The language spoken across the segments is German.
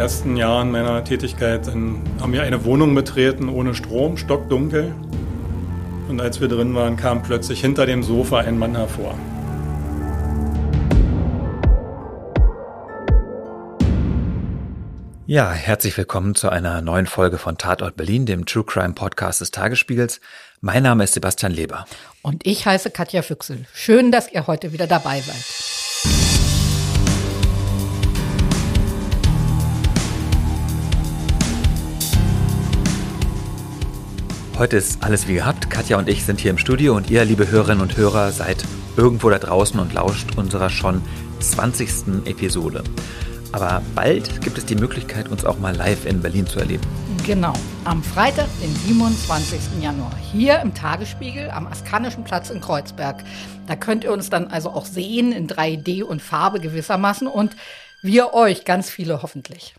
ersten Jahren meiner Tätigkeit in, haben wir eine Wohnung betreten ohne Strom, stockdunkel. Und als wir drin waren, kam plötzlich hinter dem Sofa ein Mann hervor. Ja, herzlich willkommen zu einer neuen Folge von Tatort Berlin, dem True Crime Podcast des Tagesspiegels. Mein Name ist Sebastian Leber. Und ich heiße Katja Füchsel. Schön, dass ihr heute wieder dabei seid. Heute ist alles wie gehabt. Katja und ich sind hier im Studio und ihr, liebe Hörerinnen und Hörer, seid irgendwo da draußen und lauscht unserer schon 20. Episode. Aber bald gibt es die Möglichkeit, uns auch mal live in Berlin zu erleben. Genau, am Freitag, den 27. Januar, hier im Tagesspiegel am Askanischen Platz in Kreuzberg. Da könnt ihr uns dann also auch sehen in 3D und Farbe gewissermaßen und wir euch, ganz viele hoffentlich.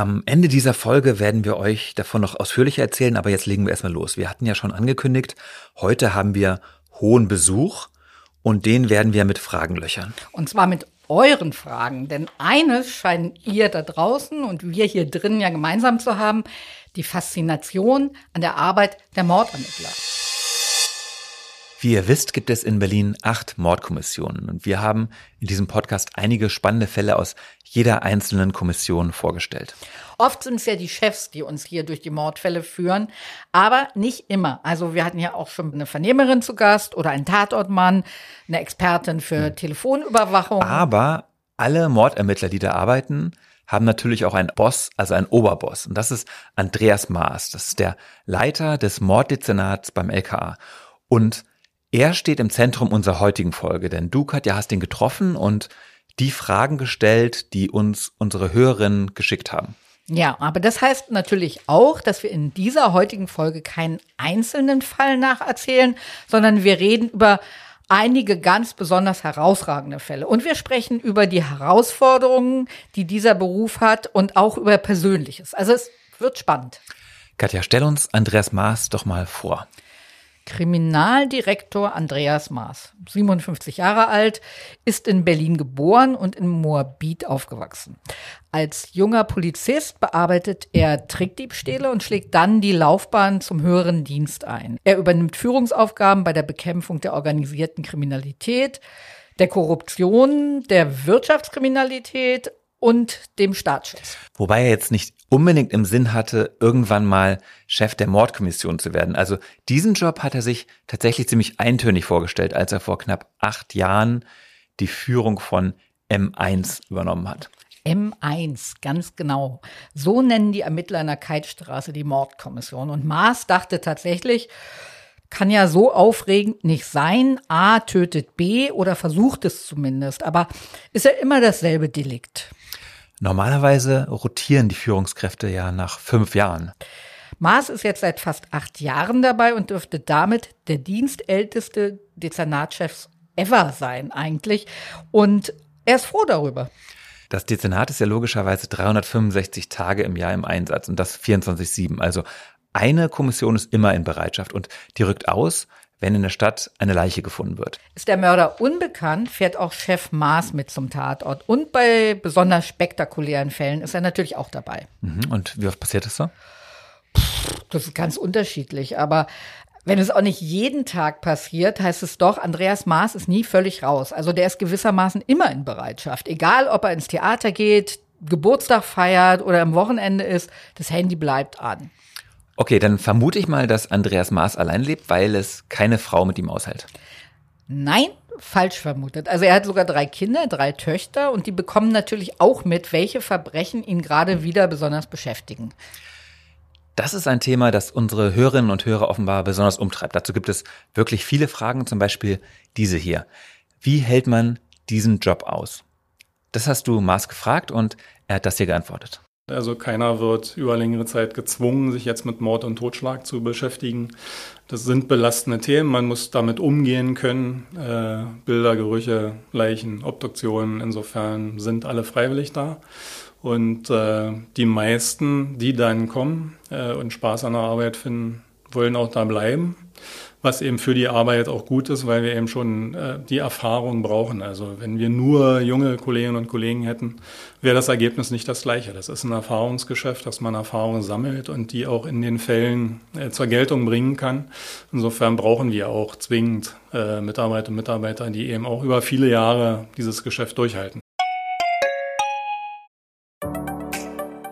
Am Ende dieser Folge werden wir euch davon noch ausführlicher erzählen, aber jetzt legen wir erstmal los. Wir hatten ja schon angekündigt, heute haben wir hohen Besuch und den werden wir mit Fragen löchern. Und zwar mit euren Fragen. Denn eines scheinen ihr da draußen und wir hier drin ja gemeinsam zu haben, die Faszination an der Arbeit der Mordermittler. Wie ihr wisst, gibt es in Berlin acht Mordkommissionen und wir haben in diesem Podcast einige spannende Fälle aus jeder einzelnen Kommission vorgestellt. Oft sind es ja die Chefs, die uns hier durch die Mordfälle führen, aber nicht immer. Also wir hatten ja auch schon eine Vernehmerin zu Gast oder einen Tatortmann, eine Expertin für hm. Telefonüberwachung. Aber alle Mordermittler, die da arbeiten, haben natürlich auch einen Boss, also einen Oberboss. Und das ist Andreas Maas. Das ist der Leiter des Morddezernats beim LKA. Und er steht im Zentrum unserer heutigen Folge, denn du, Katja, hast ihn getroffen und die Fragen gestellt, die uns unsere Hörerinnen geschickt haben. Ja, aber das heißt natürlich auch, dass wir in dieser heutigen Folge keinen einzelnen Fall nacherzählen, sondern wir reden über einige ganz besonders herausragende Fälle. Und wir sprechen über die Herausforderungen, die dieser Beruf hat und auch über Persönliches. Also es wird spannend. Katja, stell uns Andreas Maas doch mal vor. Kriminaldirektor Andreas Maas, 57 Jahre alt, ist in Berlin geboren und in Moabit aufgewachsen. Als junger Polizist bearbeitet er Trickdiebstähle und schlägt dann die Laufbahn zum höheren Dienst ein. Er übernimmt Führungsaufgaben bei der Bekämpfung der organisierten Kriminalität, der Korruption, der Wirtschaftskriminalität und dem Staatsschutz. Wobei er jetzt nicht unbedingt im Sinn hatte, irgendwann mal Chef der Mordkommission zu werden. Also diesen Job hat er sich tatsächlich ziemlich eintönig vorgestellt, als er vor knapp acht Jahren die Führung von M1 übernommen hat. M1, ganz genau. So nennen die Ermittler in der Keitstraße die Mordkommission. Und Maas dachte tatsächlich, kann ja so aufregend nicht sein. A tötet B oder versucht es zumindest. Aber ist ja immer dasselbe Delikt. Normalerweise rotieren die Führungskräfte ja nach fünf Jahren. Maas ist jetzt seit fast acht Jahren dabei und dürfte damit der dienstälteste Dezernatschef ever sein eigentlich. Und er ist froh darüber. Das Dezernat ist ja logischerweise 365 Tage im Jahr im Einsatz und das 24-7. Also eine Kommission ist immer in Bereitschaft und die rückt aus, wenn in der Stadt eine Leiche gefunden wird. Ist der Mörder unbekannt, fährt auch Chef Maas mit zum Tatort. Und bei besonders spektakulären Fällen ist er natürlich auch dabei. Mhm. Und wie oft passiert das so? Das ist ganz unterschiedlich. Aber wenn es auch nicht jeden Tag passiert, heißt es doch, Andreas Maas ist nie völlig raus. Also der ist gewissermaßen immer in Bereitschaft. Egal, ob er ins Theater geht, Geburtstag feiert oder am Wochenende ist, das Handy bleibt an. Okay, dann vermute ich mal, dass Andreas Maas allein lebt, weil es keine Frau mit ihm aushält. Nein, falsch vermutet. Also er hat sogar drei Kinder, drei Töchter und die bekommen natürlich auch mit, welche Verbrechen ihn gerade wieder besonders beschäftigen. Das ist ein Thema, das unsere Hörerinnen und Hörer offenbar besonders umtreibt. Dazu gibt es wirklich viele Fragen, zum Beispiel diese hier. Wie hält man diesen Job aus? Das hast du Maas gefragt und er hat das hier geantwortet. Also keiner wird über längere Zeit gezwungen, sich jetzt mit Mord und Totschlag zu beschäftigen. Das sind belastende Themen, man muss damit umgehen können. Äh, Bilder, Gerüche, Leichen, Obduktionen, insofern sind alle freiwillig da. Und äh, die meisten, die dann kommen äh, und Spaß an der Arbeit finden, wollen auch da bleiben was eben für die Arbeit auch gut ist, weil wir eben schon äh, die Erfahrung brauchen. Also wenn wir nur junge Kolleginnen und Kollegen hätten, wäre das Ergebnis nicht das gleiche. Das ist ein Erfahrungsgeschäft, dass man Erfahrungen sammelt und die auch in den Fällen äh, zur Geltung bringen kann. Insofern brauchen wir auch zwingend äh, Mitarbeiter und Mitarbeiter, die eben auch über viele Jahre dieses Geschäft durchhalten.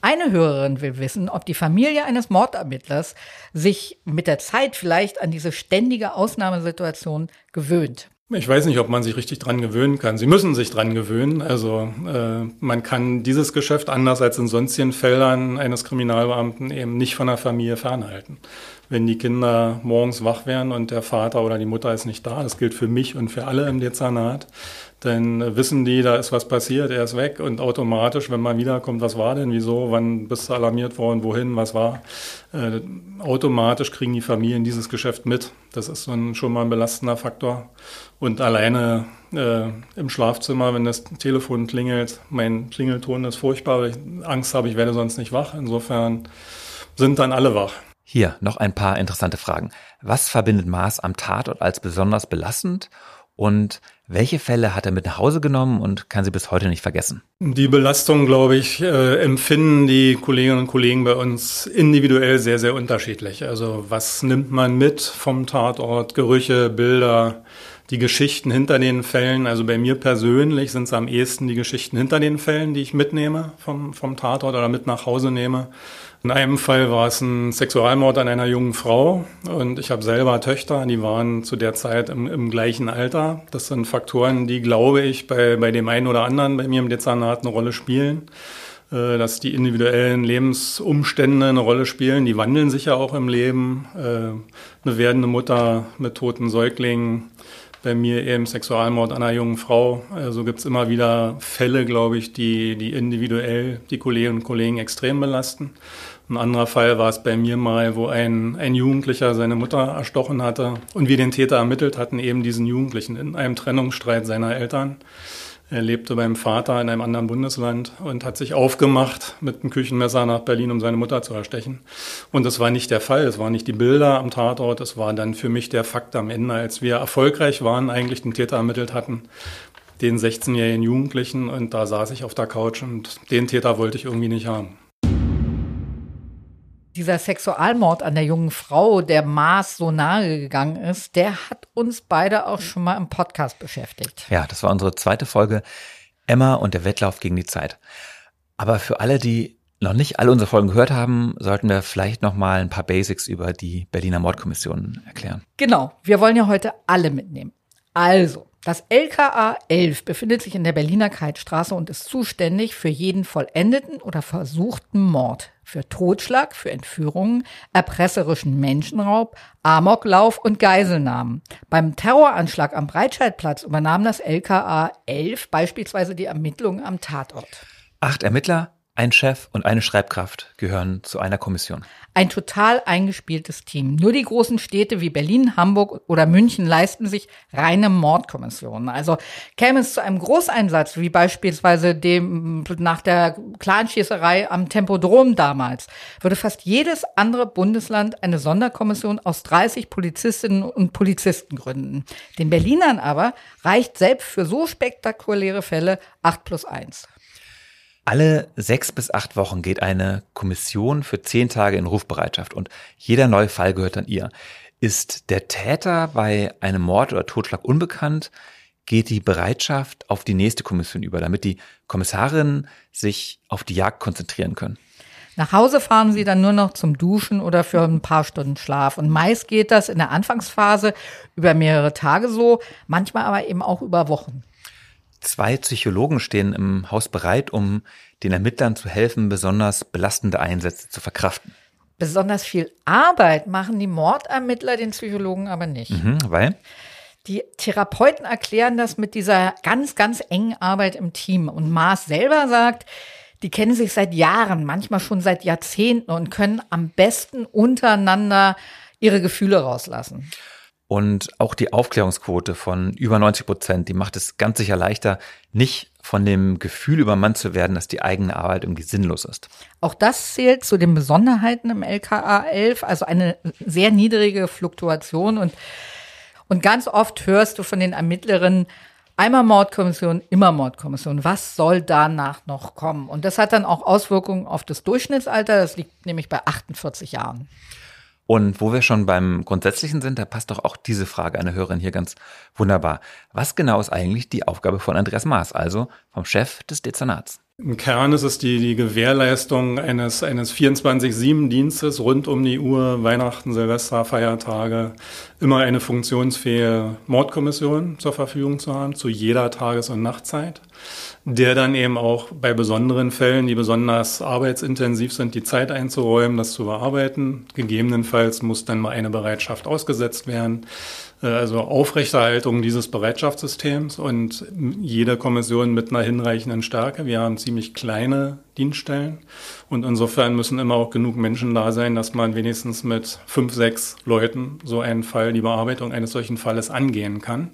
Eine Hörerin will wissen, ob die Familie eines Mordermittlers sich mit der Zeit vielleicht an diese ständige Ausnahmesituation gewöhnt. Ich weiß nicht, ob man sich richtig dran gewöhnen kann. Sie müssen sich dran gewöhnen. Also äh, man kann dieses Geschäft anders als in sonstigen Feldern eines Kriminalbeamten eben nicht von der Familie fernhalten. Wenn die Kinder morgens wach werden und der Vater oder die Mutter ist nicht da, das gilt für mich und für alle im Dezernat, dann wissen die, da ist was passiert, er ist weg und automatisch, wenn man wiederkommt, was war denn, wieso, wann bist du alarmiert worden, wohin, was war, äh, automatisch kriegen die Familien dieses Geschäft mit. Das ist so ein, schon mal ein belastender Faktor. Und alleine äh, im Schlafzimmer, wenn das Telefon klingelt, mein Klingelton ist furchtbar, weil ich Angst habe, ich werde sonst nicht wach. Insofern sind dann alle wach. Hier noch ein paar interessante Fragen. Was verbindet Maas am Tatort als besonders belastend? Und welche Fälle hat er mit nach Hause genommen und kann sie bis heute nicht vergessen? Die Belastung, glaube ich, äh, empfinden die Kolleginnen und Kollegen bei uns individuell sehr, sehr unterschiedlich. Also was nimmt man mit vom Tatort? Gerüche, Bilder, die Geschichten hinter den Fällen. Also bei mir persönlich sind es am ehesten die Geschichten hinter den Fällen, die ich mitnehme vom, vom Tatort oder mit nach Hause nehme. In einem Fall war es ein Sexualmord an einer jungen Frau und ich habe selber Töchter, die waren zu der Zeit im, im, gleichen Alter. Das sind Faktoren, die, glaube ich, bei, bei dem einen oder anderen bei mir im Dezernat eine Rolle spielen äh, dass die individuellen Lebensumstände eine Rolle spielen. Die wandeln sich ja auch im Leben. Äh, eine werdende Mutter mit toten Säuglingen, bei mir eben Sexualmord einer jungen Frau. Also gibt es immer wieder Fälle, glaube ich, die, die individuell die Kolleginnen und Kollegen extrem belasten. Ein anderer Fall war es bei mir mal, wo ein, ein Jugendlicher seine Mutter erstochen hatte und wir den Täter ermittelt hatten, eben diesen Jugendlichen in einem Trennungsstreit seiner Eltern. Er lebte beim Vater in einem anderen Bundesland und hat sich aufgemacht mit einem Küchenmesser nach Berlin, um seine Mutter zu erstechen. Und das war nicht der Fall. Es waren nicht die Bilder am Tatort. Es war dann für mich der Fakt am Ende, als wir erfolgreich waren, eigentlich den Täter ermittelt hatten, den 16-jährigen Jugendlichen. Und da saß ich auf der Couch und den Täter wollte ich irgendwie nicht haben dieser Sexualmord an der jungen Frau, der Maß so nahe gegangen ist, der hat uns beide auch schon mal im Podcast beschäftigt. Ja, das war unsere zweite Folge Emma und der Wettlauf gegen die Zeit. Aber für alle, die noch nicht alle unsere Folgen gehört haben, sollten wir vielleicht noch mal ein paar Basics über die Berliner Mordkommission erklären. Genau, wir wollen ja heute alle mitnehmen. Also, das LKA 11 befindet sich in der Berliner Keitstraße und ist zuständig für jeden vollendeten oder versuchten Mord, für Totschlag, für Entführungen, erpresserischen Menschenraub, Amoklauf und Geiselnahmen. Beim Terroranschlag am Breitscheidplatz übernahm das LKA 11 beispielsweise die Ermittlungen am Tatort. Acht Ermittler, ein Chef und eine Schreibkraft gehören zu einer Kommission. Ein total eingespieltes Team. Nur die großen Städte wie Berlin, Hamburg oder München leisten sich reine Mordkommissionen. Also käme es zu einem Großeinsatz, wie beispielsweise dem nach der Clanschießerei am Tempodrom damals, würde fast jedes andere Bundesland eine Sonderkommission aus 30 Polizistinnen und Polizisten gründen. Den Berlinern aber reicht selbst für so spektakuläre Fälle 8 plus 1. Alle sechs bis acht Wochen geht eine Kommission für zehn Tage in Rufbereitschaft und jeder neue Fall gehört an ihr. Ist der Täter bei einem Mord oder Totschlag unbekannt, geht die Bereitschaft auf die nächste Kommission über, damit die Kommissarinnen sich auf die Jagd konzentrieren können. Nach Hause fahren sie dann nur noch zum Duschen oder für ein paar Stunden Schlaf. Und meist geht das in der Anfangsphase über mehrere Tage so, manchmal aber eben auch über Wochen. Zwei Psychologen stehen im Haus bereit, um den Ermittlern zu helfen, besonders belastende Einsätze zu verkraften. Besonders viel Arbeit machen die Mordermittler den Psychologen aber nicht. Mhm, weil? Die Therapeuten erklären das mit dieser ganz, ganz engen Arbeit im Team. Und Maas selber sagt, die kennen sich seit Jahren, manchmal schon seit Jahrzehnten und können am besten untereinander ihre Gefühle rauslassen. Und auch die Aufklärungsquote von über 90 Prozent, die macht es ganz sicher leichter, nicht von dem Gefühl übermannt zu werden, dass die eigene Arbeit irgendwie sinnlos ist. Auch das zählt zu den Besonderheiten im LKA 11, also eine sehr niedrige Fluktuation und, und ganz oft hörst du von den Ermittlerinnen, einmal Mordkommission, immer Mordkommission. Was soll danach noch kommen? Und das hat dann auch Auswirkungen auf das Durchschnittsalter. Das liegt nämlich bei 48 Jahren. Und wo wir schon beim Grundsätzlichen sind, da passt doch auch diese Frage einer Hörerin hier ganz wunderbar. Was genau ist eigentlich die Aufgabe von Andreas Maas, also vom Chef des Dezernats? Im Kern ist es die, die Gewährleistung eines, eines 24-7-Dienstes rund um die Uhr, Weihnachten, Silvester, Feiertage, immer eine funktionsfähige Mordkommission zur Verfügung zu haben, zu jeder Tages- und Nachtzeit, der dann eben auch bei besonderen Fällen, die besonders arbeitsintensiv sind, die Zeit einzuräumen, das zu bearbeiten. Gegebenenfalls muss dann mal eine Bereitschaft ausgesetzt werden also Aufrechterhaltung dieses Bereitschaftssystems und jede Kommission mit einer hinreichenden Stärke. Wir haben ziemlich kleine Dienststellen und insofern müssen immer auch genug Menschen da sein, dass man wenigstens mit fünf, sechs Leuten so einen Fall, die Bearbeitung eines solchen Falles angehen kann.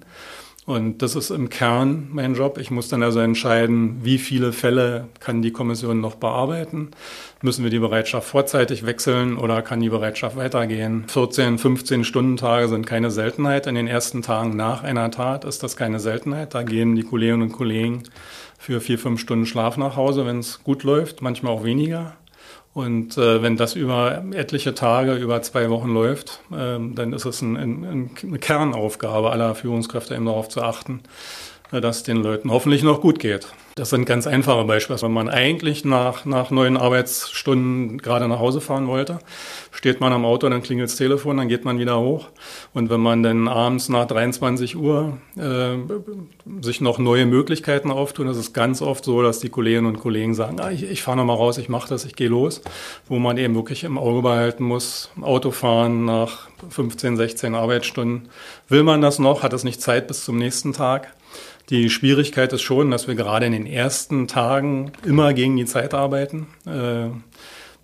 Und das ist im Kern mein Job. Ich muss dann also entscheiden, wie viele Fälle kann die Kommission noch bearbeiten. Müssen wir die Bereitschaft vorzeitig wechseln oder kann die Bereitschaft weitergehen? 14, 15 Stundentage sind keine Seltenheit. In den ersten Tagen nach einer Tat ist das keine Seltenheit. Da gehen die Kolleginnen und Kollegen für vier, fünf Stunden Schlaf nach Hause, wenn es gut läuft, manchmal auch weniger. Und äh, wenn das über etliche Tage, über zwei Wochen läuft, äh, dann ist es ein, ein, eine Kernaufgabe aller Führungskräfte, eben darauf zu achten, dass den Leuten hoffentlich noch gut geht. Das sind ganz einfache Beispiele. Wenn man eigentlich nach, nach neun Arbeitsstunden gerade nach Hause fahren wollte, steht man am Auto, dann klingelt das Telefon, dann geht man wieder hoch. Und wenn man dann abends nach 23 Uhr äh, sich noch neue Möglichkeiten auftun, ist es ganz oft so, dass die Kolleginnen und Kollegen sagen, ah, ich, ich fahre noch mal raus, ich mache das, ich gehe los. Wo man eben wirklich im Auge behalten muss, Autofahren nach 15, 16 Arbeitsstunden. Will man das noch? Hat es nicht Zeit bis zum nächsten Tag? Die Schwierigkeit ist schon, dass wir gerade in den ersten Tagen immer gegen die Zeit arbeiten. Äh,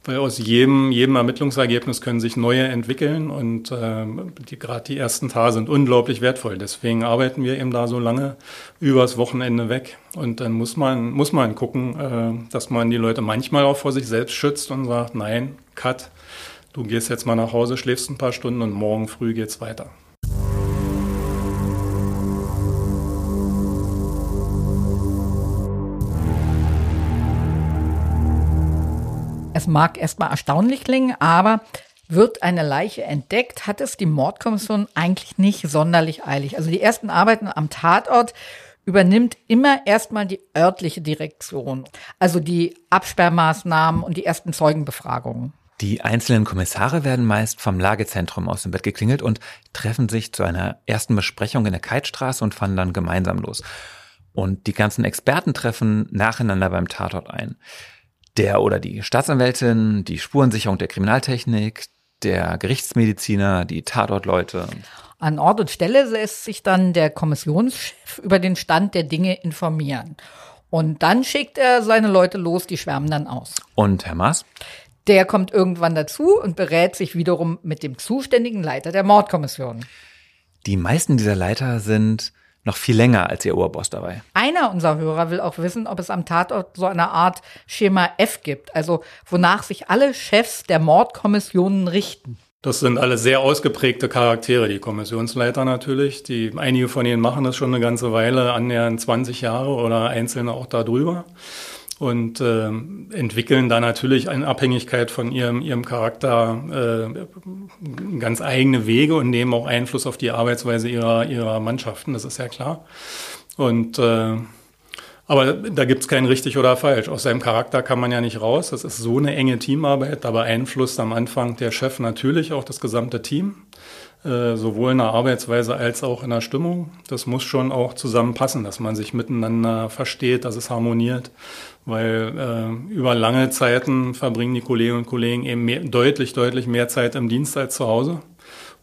weil aus jedem, jedem Ermittlungsergebnis können sich neue entwickeln und äh, die, gerade die ersten Tage sind unglaublich wertvoll. Deswegen arbeiten wir eben da so lange übers Wochenende weg. Und dann muss man, muss man gucken, äh, dass man die Leute manchmal auch vor sich selbst schützt und sagt, nein, cut, du gehst jetzt mal nach Hause, schläfst ein paar Stunden und morgen früh geht's weiter. Es mag erstmal erstaunlich klingen, aber wird eine Leiche entdeckt, hat es die Mordkommission eigentlich nicht sonderlich eilig. Also die ersten Arbeiten am Tatort übernimmt immer erstmal die örtliche Direktion, also die Absperrmaßnahmen und die ersten Zeugenbefragungen. Die einzelnen Kommissare werden meist vom Lagezentrum aus dem Bett geklingelt und treffen sich zu einer ersten Besprechung in der Keitstraße und fahren dann gemeinsam los. Und die ganzen Experten treffen nacheinander beim Tatort ein der oder die Staatsanwältin, die Spurensicherung der Kriminaltechnik, der Gerichtsmediziner, die Tatortleute. An Ort und Stelle lässt sich dann der Kommissionschef über den Stand der Dinge informieren. Und dann schickt er seine Leute los, die schwärmen dann aus. Und Herr Maas? Der kommt irgendwann dazu und berät sich wiederum mit dem zuständigen Leiter der Mordkommission. Die meisten dieser Leiter sind noch viel länger als ihr Oberboss dabei. Einer unserer Hörer will auch wissen, ob es am Tatort so eine Art Schema F gibt, also wonach sich alle Chefs der Mordkommissionen richten. Das sind alle sehr ausgeprägte Charaktere, die Kommissionsleiter natürlich. Die, einige von ihnen machen das schon eine ganze Weile, annähernd 20 Jahre oder einzelne auch darüber und äh, entwickeln da natürlich in Abhängigkeit von ihrem, ihrem Charakter äh, ganz eigene Wege und nehmen auch Einfluss auf die Arbeitsweise ihrer, ihrer Mannschaften, das ist ja klar. Und äh, aber da gibt's kein richtig oder falsch. Aus seinem Charakter kann man ja nicht raus. Das ist so eine enge Teamarbeit. Da beeinflusst am Anfang der Chef natürlich auch das gesamte Team. äh, sowohl in der Arbeitsweise als auch in der Stimmung. Das muss schon auch zusammenpassen, dass man sich miteinander versteht, dass es harmoniert, weil äh, über lange Zeiten verbringen die Kolleginnen und Kollegen eben mehr, deutlich, deutlich mehr Zeit im Dienst als zu Hause.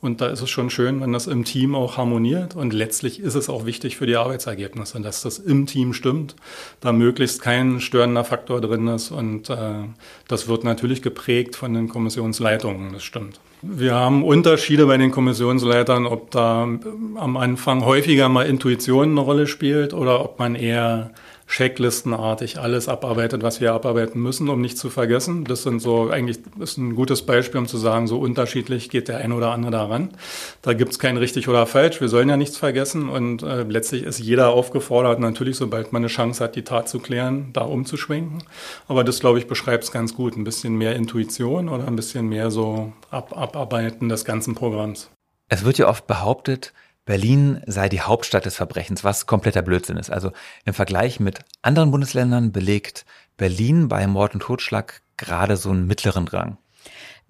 Und da ist es schon schön, wenn das im Team auch harmoniert. Und letztlich ist es auch wichtig für die Arbeitsergebnisse, dass das im Team stimmt, da möglichst kein störender Faktor drin ist. Und äh, das wird natürlich geprägt von den Kommissionsleitungen, das stimmt. Wir haben Unterschiede bei den Kommissionsleitern, ob da am Anfang häufiger mal Intuition eine Rolle spielt oder ob man eher checklistenartig alles abarbeitet, was wir abarbeiten müssen, um nichts zu vergessen. Das sind so eigentlich ist ein gutes Beispiel, um zu sagen, so unterschiedlich geht der eine oder andere daran. Da gibt's kein richtig oder falsch. Wir sollen ja nichts vergessen und äh, letztlich ist jeder aufgefordert, natürlich, sobald man eine Chance hat, die Tat zu klären, da umzuschwenken. Aber das, glaube ich, beschreibt es ganz gut. Ein bisschen mehr Intuition oder ein bisschen mehr so ab Abarbeiten des ganzen Programms. Es wird ja oft behauptet, Berlin sei die Hauptstadt des Verbrechens, was kompletter Blödsinn ist. Also im Vergleich mit anderen Bundesländern belegt Berlin bei Mord und Totschlag gerade so einen mittleren Rang.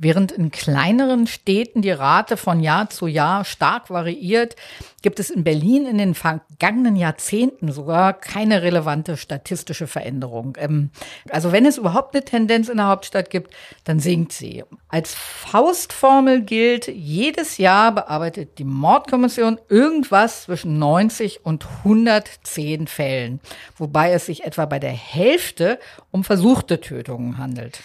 Während in kleineren Städten die Rate von Jahr zu Jahr stark variiert, gibt es in Berlin in den vergangenen Jahrzehnten sogar keine relevante statistische Veränderung. Ähm, also wenn es überhaupt eine Tendenz in der Hauptstadt gibt, dann sinkt sie. Als Faustformel gilt, jedes Jahr bearbeitet die Mordkommission irgendwas zwischen 90 und 110 Fällen, wobei es sich etwa bei der Hälfte um versuchte Tötungen handelt.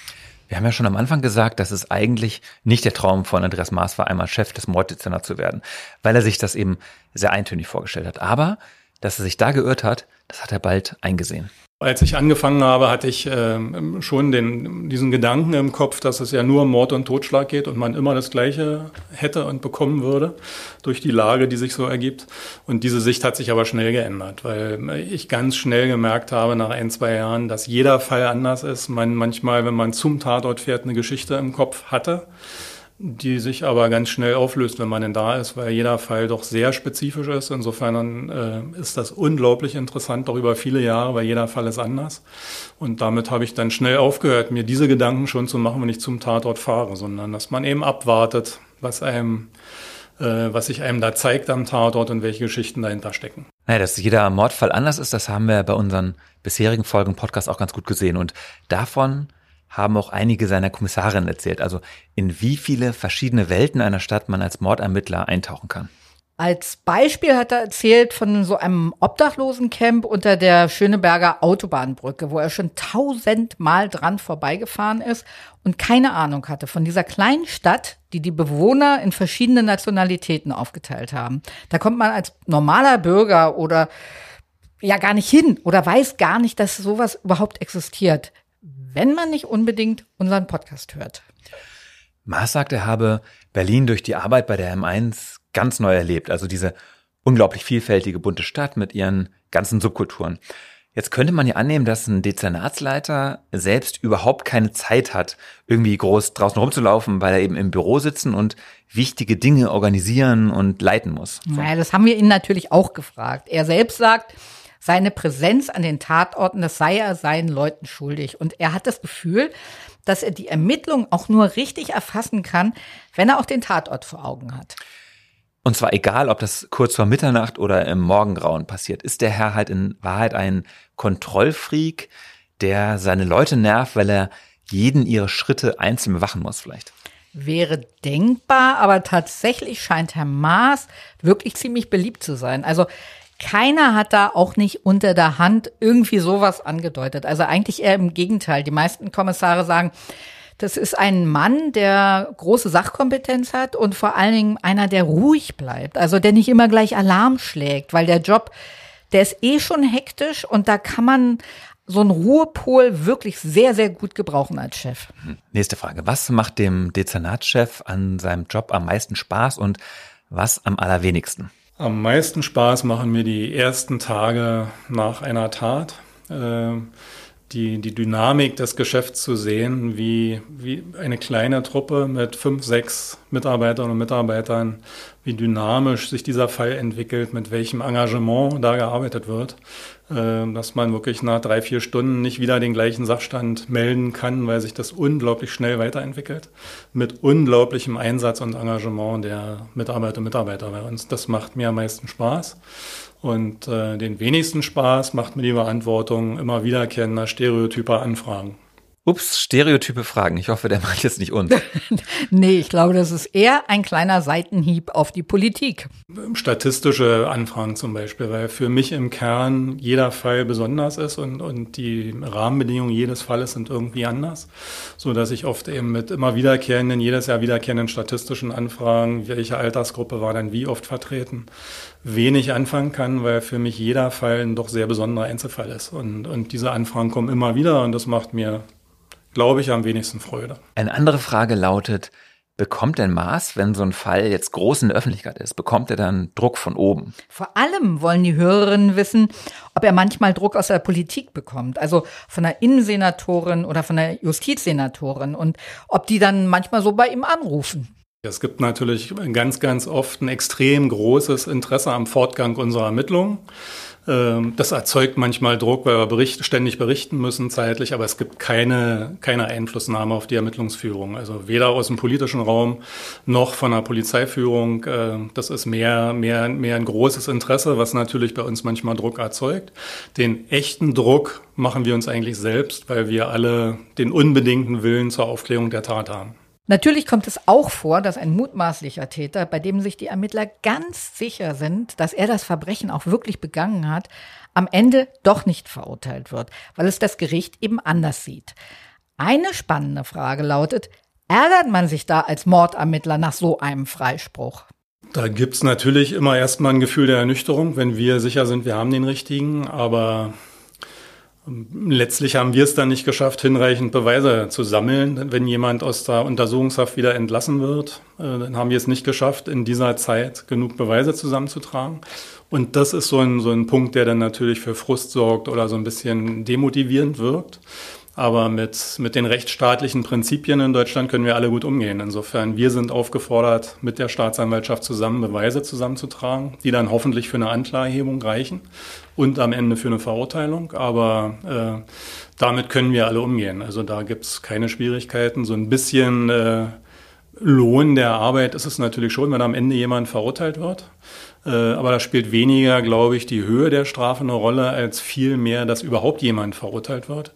Wir haben ja schon am Anfang gesagt, dass es eigentlich nicht der Traum von Andreas Maas war, einmal Chef des Morddezernats zu werden, weil er sich das eben sehr eintönig vorgestellt hat. Aber, dass er sich da geirrt hat, das hat er bald eingesehen. Als ich angefangen habe, hatte ich äh, schon den, diesen Gedanken im Kopf, dass es ja nur um Mord und Totschlag geht und man immer das Gleiche hätte und bekommen würde durch die Lage, die sich so ergibt. Und diese Sicht hat sich aber schnell geändert, weil ich ganz schnell gemerkt habe nach ein, zwei Jahren, dass jeder Fall anders ist. Man manchmal, wenn man zum Tatort fährt, eine Geschichte im Kopf hatte die sich aber ganz schnell auflöst, wenn man denn da ist, weil jeder Fall doch sehr spezifisch ist. Insofern äh, ist das unglaublich interessant, doch über viele Jahre, weil jeder Fall ist anders. Und damit habe ich dann schnell aufgehört, mir diese Gedanken schon zu machen, wenn ich zum Tatort fahre, sondern dass man eben abwartet, was einem äh, was sich einem da zeigt am Tatort und welche Geschichten dahinter stecken. Naja, dass jeder Mordfall anders ist, das haben wir bei unseren bisherigen Folgen Podcast auch ganz gut gesehen. Und davon haben auch einige seiner Kommissarinnen erzählt, also in wie viele verschiedene Welten einer Stadt man als Mordermittler eintauchen kann. Als Beispiel hat er erzählt von so einem Obdachlosencamp unter der Schöneberger Autobahnbrücke, wo er schon tausendmal dran vorbeigefahren ist und keine Ahnung hatte von dieser kleinen Stadt, die die Bewohner in verschiedene Nationalitäten aufgeteilt haben. Da kommt man als normaler Bürger oder ja gar nicht hin oder weiß gar nicht, dass sowas überhaupt existiert wenn man nicht unbedingt unseren Podcast hört. Maas sagt, er habe Berlin durch die Arbeit bei der M1 ganz neu erlebt. Also diese unglaublich vielfältige bunte Stadt mit ihren ganzen Subkulturen. Jetzt könnte man ja annehmen, dass ein Dezernatsleiter selbst überhaupt keine Zeit hat, irgendwie groß draußen rumzulaufen, weil er eben im Büro sitzen und wichtige Dinge organisieren und leiten muss. So. Naja, das haben wir ihn natürlich auch gefragt. Er selbst sagt, seine Präsenz an den Tatorten, das sei er seinen Leuten schuldig. Und er hat das Gefühl, dass er die Ermittlung auch nur richtig erfassen kann, wenn er auch den Tatort vor Augen hat. Und zwar egal, ob das kurz vor Mitternacht oder im Morgengrauen passiert, ist der Herr halt in Wahrheit ein Kontrollfreak, der seine Leute nervt, weil er jeden ihre Schritte einzeln bewachen muss vielleicht. Wäre denkbar, aber tatsächlich scheint Herr Maas wirklich ziemlich beliebt zu sein. Also keiner hat da auch nicht unter der Hand irgendwie sowas angedeutet. Also eigentlich eher im Gegenteil. Die meisten Kommissare sagen, das ist ein Mann, der große Sachkompetenz hat und vor allen Dingen einer, der ruhig bleibt. Also der nicht immer gleich Alarm schlägt, weil der Job, der ist eh schon hektisch und da kann man so einen Ruhepol wirklich sehr, sehr gut gebrauchen als Chef. Hm. Nächste Frage. Was macht dem Dezernatschef an seinem Job am meisten Spaß und was am allerwenigsten? Am meisten Spaß machen mir die ersten Tage nach einer Tat. Äh, die, die Dynamik des Geschäfts zu sehen, wie, wie eine kleine Truppe mit fünf, sechs Mitarbeiterinnen und Mitarbeitern, wie dynamisch sich dieser Fall entwickelt, mit welchem Engagement da gearbeitet wird, dass man wirklich nach drei, vier Stunden nicht wieder den gleichen Sachstand melden kann, weil sich das unglaublich schnell weiterentwickelt, mit unglaublichem Einsatz und Engagement der Mitarbeiter und Mitarbeiter bei uns. Das macht mir am meisten Spaß. Und äh, den wenigsten Spaß macht mir die Beantwortung immer wiederkehrender stereotyper Anfragen. Ups, stereotype Fragen. Ich hoffe, der meint jetzt nicht uns. nee, ich glaube, das ist eher ein kleiner Seitenhieb auf die Politik. Statistische Anfragen zum Beispiel, weil für mich im Kern jeder Fall besonders ist und, und die Rahmenbedingungen jedes Falles sind irgendwie anders, so dass ich oft eben mit immer wiederkehrenden, jedes Jahr wiederkehrenden statistischen Anfragen, welche Altersgruppe war dann wie oft vertreten, wenig anfangen kann, weil für mich jeder Fall ein doch sehr besonderer Einzelfall ist. Und, und diese Anfragen kommen immer wieder und das macht mir glaube ich, am wenigsten Freude. Eine andere Frage lautet, bekommt denn Maas, wenn so ein Fall jetzt groß in der Öffentlichkeit ist, bekommt er dann Druck von oben? Vor allem wollen die Hörerinnen wissen, ob er manchmal Druck aus der Politik bekommt, also von der Innensenatorin oder von der Justizsenatorin und ob die dann manchmal so bei ihm anrufen. Es gibt natürlich ganz, ganz oft ein extrem großes Interesse am Fortgang unserer Ermittlungen. Ähm, das erzeugt manchmal Druck, weil wir bericht, ständig berichten müssen zeitlich, aber es gibt keine, keine Einflussnahme auf die Ermittlungsführung. Also weder aus dem politischen Raum noch von der Polizeiführung. Äh, das ist mehr, mehr, mehr ein großes Interesse, was natürlich bei uns manchmal Druck erzeugt. Den echten Druck machen wir uns eigentlich selbst, weil wir alle den unbedingten Willen zur Aufklärung der Tat haben. Natürlich kommt es auch vor, dass ein mutmaßlicher Täter, bei dem sich die Ermittler ganz sicher sind, dass er das Verbrechen auch wirklich begangen hat, am Ende doch nicht verurteilt wird, weil es das Gericht eben anders sieht. Eine spannende Frage lautet, ärgert man sich da als Mordermittler nach so einem Freispruch? Da gibt's natürlich immer erstmal ein Gefühl der Ernüchterung, wenn wir sicher sind, wir haben den richtigen, aber Letztlich haben wir es dann nicht geschafft, hinreichend Beweise zu sammeln. Wenn jemand aus der Untersuchungshaft wieder entlassen wird, äh, dann haben wir es nicht geschafft, in dieser Zeit genug Beweise zusammenzutragen. Und das ist so ein, so ein Punkt, der dann natürlich für Frust sorgt oder so ein bisschen demotivierend wirkt. Aber mit, mit den rechtsstaatlichen Prinzipien in Deutschland können wir alle gut umgehen. Insofern, wir sind aufgefordert, mit der Staatsanwaltschaft zusammen Beweise zusammenzutragen, die dann hoffentlich für eine Anklageerhebung reichen und am Ende für eine Verurteilung. Aber äh, damit können wir alle umgehen. Also da gibt's keine Schwierigkeiten. So ein bisschen äh, Lohn der Arbeit ist es natürlich schon, wenn am Ende jemand verurteilt wird. Äh, aber da spielt weniger, glaube ich, die Höhe der Strafe eine Rolle, als viel mehr, dass überhaupt jemand verurteilt wird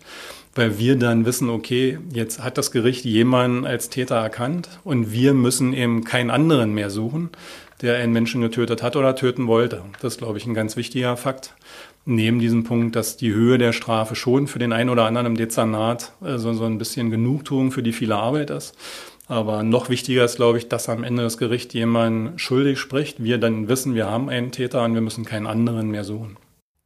weil wir dann wissen, okay, jetzt hat das Gericht jemanden als Täter erkannt und wir müssen eben keinen anderen mehr suchen, der einen Menschen getötet hat oder töten wollte. Das ist, glaube ich, ein ganz wichtiger Fakt. Neben diesem Punkt, dass die Höhe der Strafe schon für den einen oder anderen im Dezernat äh, so, so ein bisschen Genugtuung für die viele Arbeit ist. Aber noch wichtiger ist, glaube ich, dass am Ende das Gericht jemanden schuldig spricht. Wir dann wissen, wir haben einen Täter und wir müssen keinen anderen mehr suchen.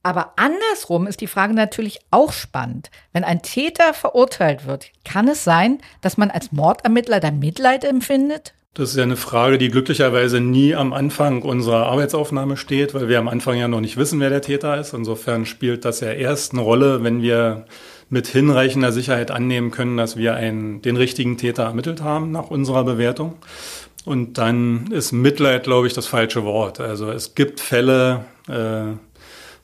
Aber andersrum ist die Frage natürlich auch spannend. Wenn ein Täter verurteilt wird, kann es sein, dass man als Mordermittler da Mitleid empfindet? Das ist ja eine Frage, die glücklicherweise nie am Anfang unserer Arbeitsaufnahme steht, weil wir am Anfang ja noch nicht wissen, wer der Täter ist. Insofern spielt das ja erst eine Rolle, wenn wir mit hinreichender Sicherheit annehmen können, dass wir einen, den richtigen Täter ermittelt haben nach unserer Bewertung. Und dann ist Mitleid, glaube ich, das falsche Wort. Also es gibt Fälle, äh,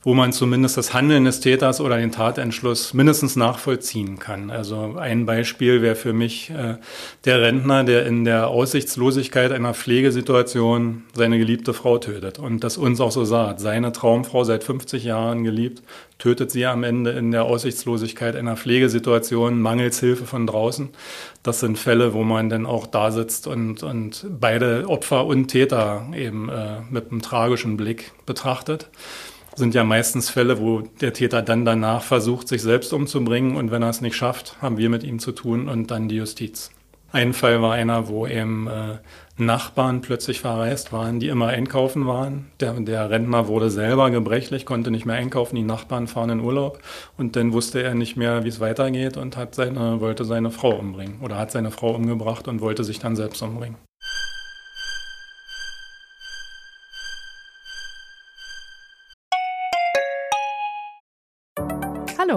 wo man zumindest das Handeln des Täters oder den Tatentschluss mindestens nachvollziehen kann. Also ein Beispiel wäre für mich äh, der Rentner, der in der Aussichtslosigkeit einer Pflegesituation seine geliebte Frau tötet und das uns auch so sagt. Seine Traumfrau seit 50 Jahren geliebt, tötet sie am Ende in der Aussichtslosigkeit einer Pflegesituation, mangels Hilfe von draußen. Das sind Fälle, wo man dann auch da sitzt und, und beide Opfer und Täter eben äh, mit einem tragischen Blick betrachtet sind ja meistens Fälle, wo der Täter dann danach versucht, sich selbst umzubringen und wenn er es nicht schafft, haben wir mit ihm zu tun und dann die Justiz. Ein Fall war einer, wo eben äh, Nachbarn plötzlich verreist waren, die immer einkaufen waren. Der, der Rentner wurde selber gebrechlich, konnte nicht mehr einkaufen, die Nachbarn fahren in Urlaub und dann wusste er nicht mehr, wie es weitergeht und hat seine, wollte seine Frau umbringen oder hat seine Frau umgebracht und wollte sich dann selbst umbringen.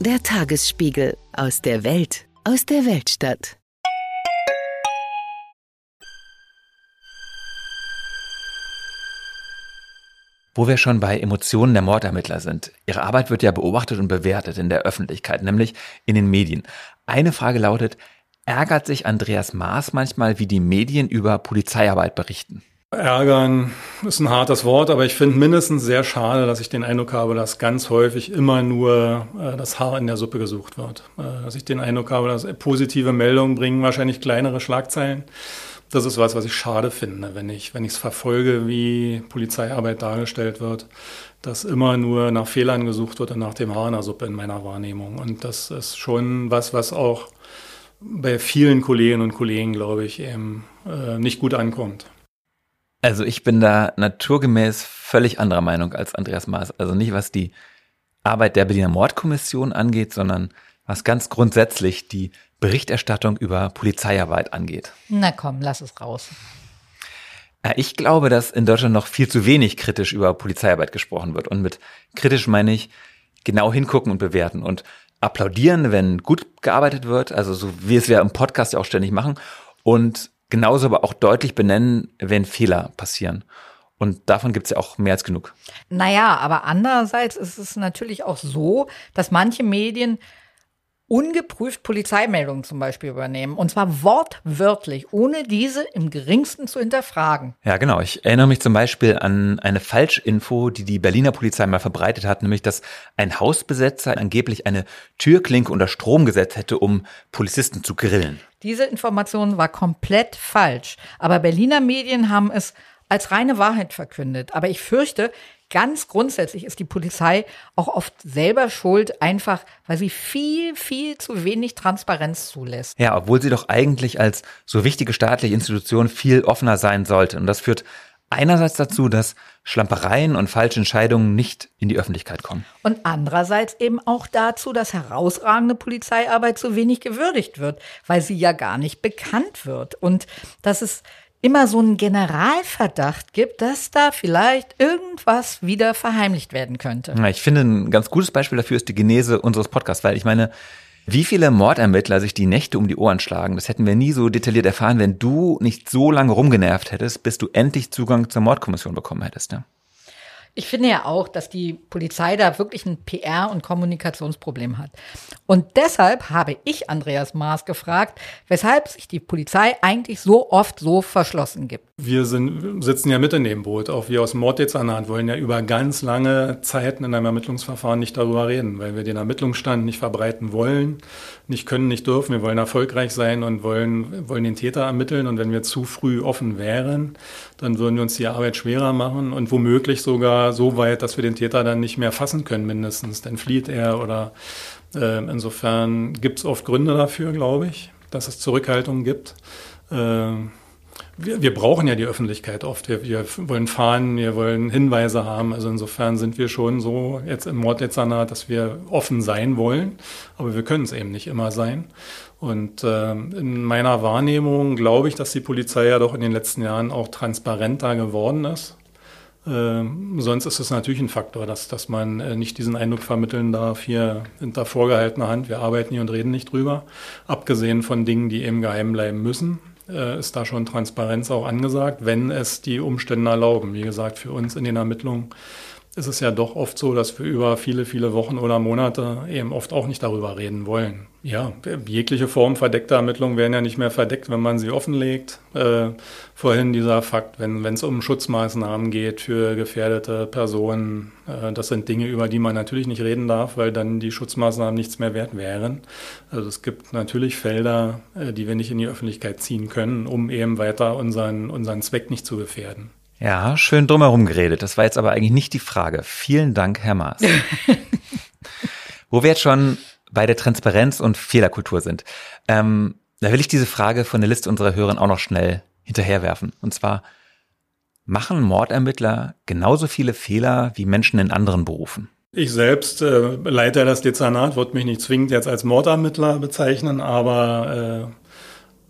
Der Tagesspiegel aus der Welt, aus der Weltstadt. Wo wir schon bei Emotionen der Mordermittler sind. Ihre Arbeit wird ja beobachtet und bewertet in der Öffentlichkeit, nämlich in den Medien. Eine Frage lautet, ärgert sich Andreas Maas manchmal, wie die Medien über Polizeiarbeit berichten? Ärgern ist ein hartes Wort, aber ich finde mindestens sehr schade, dass ich den Eindruck habe, dass ganz häufig immer nur äh, das Haar in der Suppe gesucht wird. Äh, dass ich den Eindruck habe, dass positive Meldungen bringen wahrscheinlich kleinere Schlagzeilen. Das ist was, was ich schade finde, wenn ich wenn ich es verfolge, wie Polizeiarbeit dargestellt wird, dass immer nur nach Fehlern gesucht wird und nach dem Haar in der Suppe in meiner Wahrnehmung. Und das ist schon was, was auch bei vielen Kolleginnen und Kollegen, glaube ich, eben äh, nicht gut ankommt. Also ich bin da naturgemäß völlig anderer Meinung als Andreas Maas. Also nicht was die Arbeit der Berliner Mordkommission angeht, sondern was ganz grundsätzlich die Berichterstattung über Polizeiarbeit angeht. Na komm, lass es raus. Ich glaube, dass in Deutschland noch viel zu wenig kritisch über Polizeiarbeit gesprochen wird. Und mit kritisch meine ich genau hingucken und bewerten und applaudieren, wenn gut gearbeitet wird, also so wie es wir im Podcast ja auch ständig machen. Und genauso aber auch deutlich benennen, wenn Fehler passieren. Und davon gibt es ja auch mehr als genug. Naja, aber andererseits ist es natürlich auch so, dass manche Medien ungeprüft Polizeimeldungen zum Beispiel übernehmen. Und zwar wortwörtlich, ohne diese im geringsten zu hinterfragen. Ja, genau. Ich erinnere mich zum Beispiel an eine Falschinfo, die die Berliner Polizei mal verbreitet hat, nämlich dass ein Hausbesetzer angeblich eine Türklinke unter Strom gesetzt hätte, um Polizisten zu grillen. Diese Information war komplett falsch. Aber Berliner Medien haben es als reine Wahrheit verkündet. Aber ich fürchte, ganz grundsätzlich ist die Polizei auch oft selber schuld, einfach weil sie viel, viel zu wenig Transparenz zulässt. Ja, obwohl sie doch eigentlich als so wichtige staatliche Institution viel offener sein sollte. Und das führt einerseits dazu, dass Schlampereien und falsche Entscheidungen nicht in die Öffentlichkeit kommen. Und andererseits eben auch dazu, dass herausragende Polizeiarbeit zu wenig gewürdigt wird, weil sie ja gar nicht bekannt wird. Und dass es immer so einen Generalverdacht gibt, dass da vielleicht irgendwas wieder verheimlicht werden könnte. Ja, ich finde, ein ganz gutes Beispiel dafür ist die Genese unseres Podcasts, weil ich meine, wie viele Mordermittler sich die Nächte um die Ohren schlagen, das hätten wir nie so detailliert erfahren, wenn du nicht so lange rumgenervt hättest, bis du endlich Zugang zur Mordkommission bekommen hättest. Ja? Ich finde ja auch, dass die Polizei da wirklich ein PR- und Kommunikationsproblem hat. Und deshalb habe ich Andreas Maas gefragt, weshalb sich die Polizei eigentlich so oft so verschlossen gibt. Wir sind, sitzen ja mit in dem Boot. Auch wir aus dem Morddezernat wollen ja über ganz lange Zeiten in einem Ermittlungsverfahren nicht darüber reden, weil wir den Ermittlungsstand nicht verbreiten wollen, nicht können, nicht dürfen. Wir wollen erfolgreich sein und wollen, wollen den Täter ermitteln. Und wenn wir zu früh offen wären, dann würden wir uns die Arbeit schwerer machen und womöglich sogar so weit, dass wir den Täter dann nicht mehr fassen können, mindestens. Dann flieht er oder äh, insofern gibt es oft Gründe dafür, glaube ich, dass es Zurückhaltungen gibt. Äh, wir, wir brauchen ja die Öffentlichkeit oft. Wir, wir wollen fahren, wir wollen Hinweise haben. Also insofern sind wir schon so jetzt im Morddezernat, dass wir offen sein wollen, aber wir können es eben nicht immer sein. Und äh, in meiner Wahrnehmung glaube ich, dass die Polizei ja doch in den letzten Jahren auch transparenter geworden ist. Äh, sonst ist es natürlich ein Faktor, dass, dass man äh, nicht diesen Eindruck vermitteln darf, hier hinter vorgehaltener Hand, wir arbeiten hier und reden nicht drüber. Abgesehen von Dingen, die eben geheim bleiben müssen äh, ist da schon Transparenz auch angesagt, wenn es die Umstände erlauben. Wie gesagt, für uns in den Ermittlungen ist es ja doch oft so, dass wir über viele, viele Wochen oder Monate eben oft auch nicht darüber reden wollen. Ja, jegliche Form verdeckter Ermittlungen werden ja nicht mehr verdeckt, wenn man sie offenlegt. Äh, vorhin dieser Fakt, wenn es um Schutzmaßnahmen geht für gefährdete Personen, äh, das sind Dinge, über die man natürlich nicht reden darf, weil dann die Schutzmaßnahmen nichts mehr wert wären. Also es gibt natürlich Felder, äh, die wir nicht in die Öffentlichkeit ziehen können, um eben weiter unseren, unseren Zweck nicht zu gefährden. Ja, schön drumherum geredet. Das war jetzt aber eigentlich nicht die Frage. Vielen Dank, Herr Maas. Wo wir jetzt schon bei der Transparenz und Fehlerkultur sind, ähm, da will ich diese Frage von der Liste unserer Hörer auch noch schnell hinterherwerfen. Und zwar, machen Mordermittler genauso viele Fehler wie Menschen in anderen Berufen? Ich selbst äh, leite das Dezernat, würde mich nicht zwingend jetzt als Mordermittler bezeichnen, aber äh,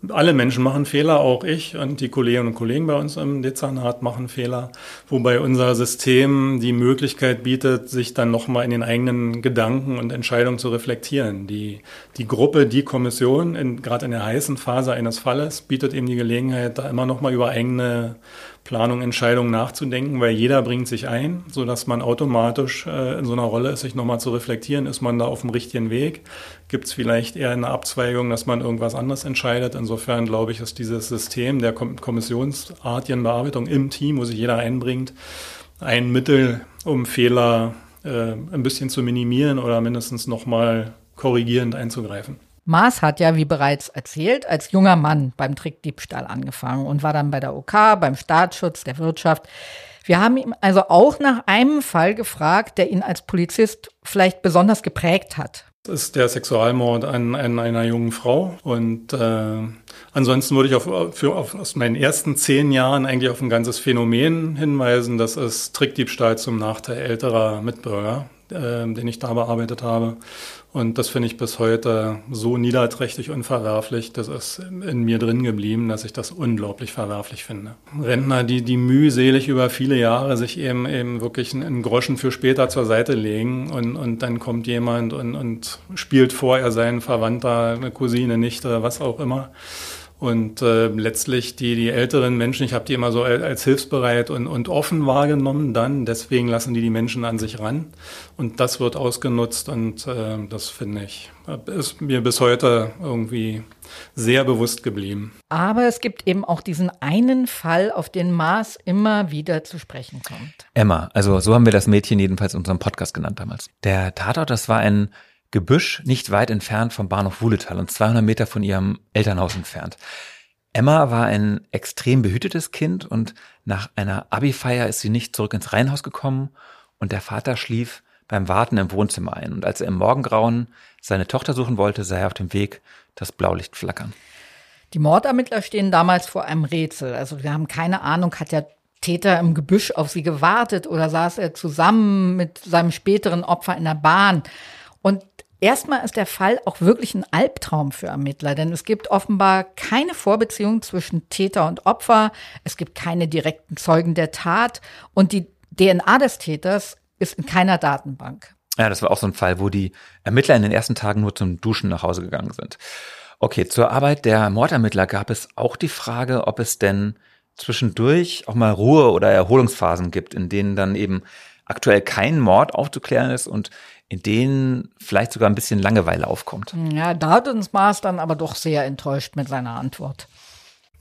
alle Menschen machen Fehler, auch ich und die Kolleginnen und Kollegen bei uns im Dezernat machen Fehler, wobei unser System die Möglichkeit bietet, sich dann nochmal in den eigenen Gedanken und Entscheidungen zu reflektieren. Die, die Gruppe, die Kommission, gerade in der heißen Phase eines Falles, bietet eben die Gelegenheit, da immer nochmal über eigene Planung, Entscheidungen nachzudenken, weil jeder bringt sich ein, so dass man automatisch äh, in so einer Rolle ist, sich nochmal zu reflektieren, ist man da auf dem richtigen Weg? Gibt es vielleicht eher eine Abzweigung, dass man irgendwas anderes entscheidet? Insofern glaube ich, ist dieses System der Kom kommissionsartigen Bearbeitung im Team, wo sich jeder einbringt, ein Mittel, um Fehler äh, ein bisschen zu minimieren oder mindestens nochmal korrigierend einzugreifen. Maas hat ja, wie bereits erzählt, als junger Mann beim Trickdiebstahl angefangen und war dann bei der OK, beim Staatsschutz, der Wirtschaft. Wir haben ihn also auch nach einem Fall gefragt, der ihn als Polizist vielleicht besonders geprägt hat. Das ist der Sexualmord an, an einer jungen Frau. Und äh, ansonsten würde ich auf, für, auf, aus meinen ersten zehn Jahren eigentlich auf ein ganzes Phänomen hinweisen. Das ist Trickdiebstahl zum Nachteil älterer Mitbürger, äh, den ich da bearbeitet habe. Und das finde ich bis heute so niederträchtig und verwerflich. Das ist in mir drin geblieben, dass ich das unglaublich verwerflich finde. Rentner, die, die mühselig über viele Jahre sich eben, eben wirklich einen Groschen für später zur Seite legen und, und dann kommt jemand und, und spielt vor, er sei ein Verwandter, eine Cousine, Nichte, was auch immer und äh, letztlich die, die älteren Menschen, ich habe die immer so als hilfsbereit und, und offen wahrgenommen dann. Deswegen lassen die die Menschen an sich ran. Und das wird ausgenutzt und äh, das finde ich, ist mir bis heute irgendwie sehr bewusst geblieben. Aber es gibt eben auch diesen einen Fall, auf den Mars immer wieder zu sprechen kommt. Emma, also so haben wir das Mädchen jedenfalls in unserem Podcast genannt damals. Der Tatort, das war ein Gebüsch nicht weit entfernt vom Bahnhof Wuhletal und 200 Meter von ihrem Elternhaus entfernt. Emma war ein extrem behütetes Kind und nach einer Abi-Feier ist sie nicht zurück ins Reihenhaus gekommen und der Vater schlief beim Warten im Wohnzimmer ein. Und als er im Morgengrauen seine Tochter suchen wollte, sah er auf dem Weg das Blaulicht flackern. Die Mordermittler stehen damals vor einem Rätsel. Also wir haben keine Ahnung, hat der Täter im Gebüsch auf sie gewartet oder saß er zusammen mit seinem späteren Opfer in der Bahn? Und Erstmal ist der Fall auch wirklich ein Albtraum für Ermittler, denn es gibt offenbar keine Vorbeziehung zwischen Täter und Opfer, es gibt keine direkten Zeugen der Tat und die DNA des Täters ist in keiner Datenbank. Ja, das war auch so ein Fall, wo die Ermittler in den ersten Tagen nur zum Duschen nach Hause gegangen sind. Okay, zur Arbeit der Mordermittler gab es auch die Frage, ob es denn zwischendurch auch mal Ruhe- oder Erholungsphasen gibt, in denen dann eben aktuell kein Mord aufzuklären ist und in denen vielleicht sogar ein bisschen Langeweile aufkommt. Ja, da hat uns Maas dann aber doch sehr enttäuscht mit seiner Antwort.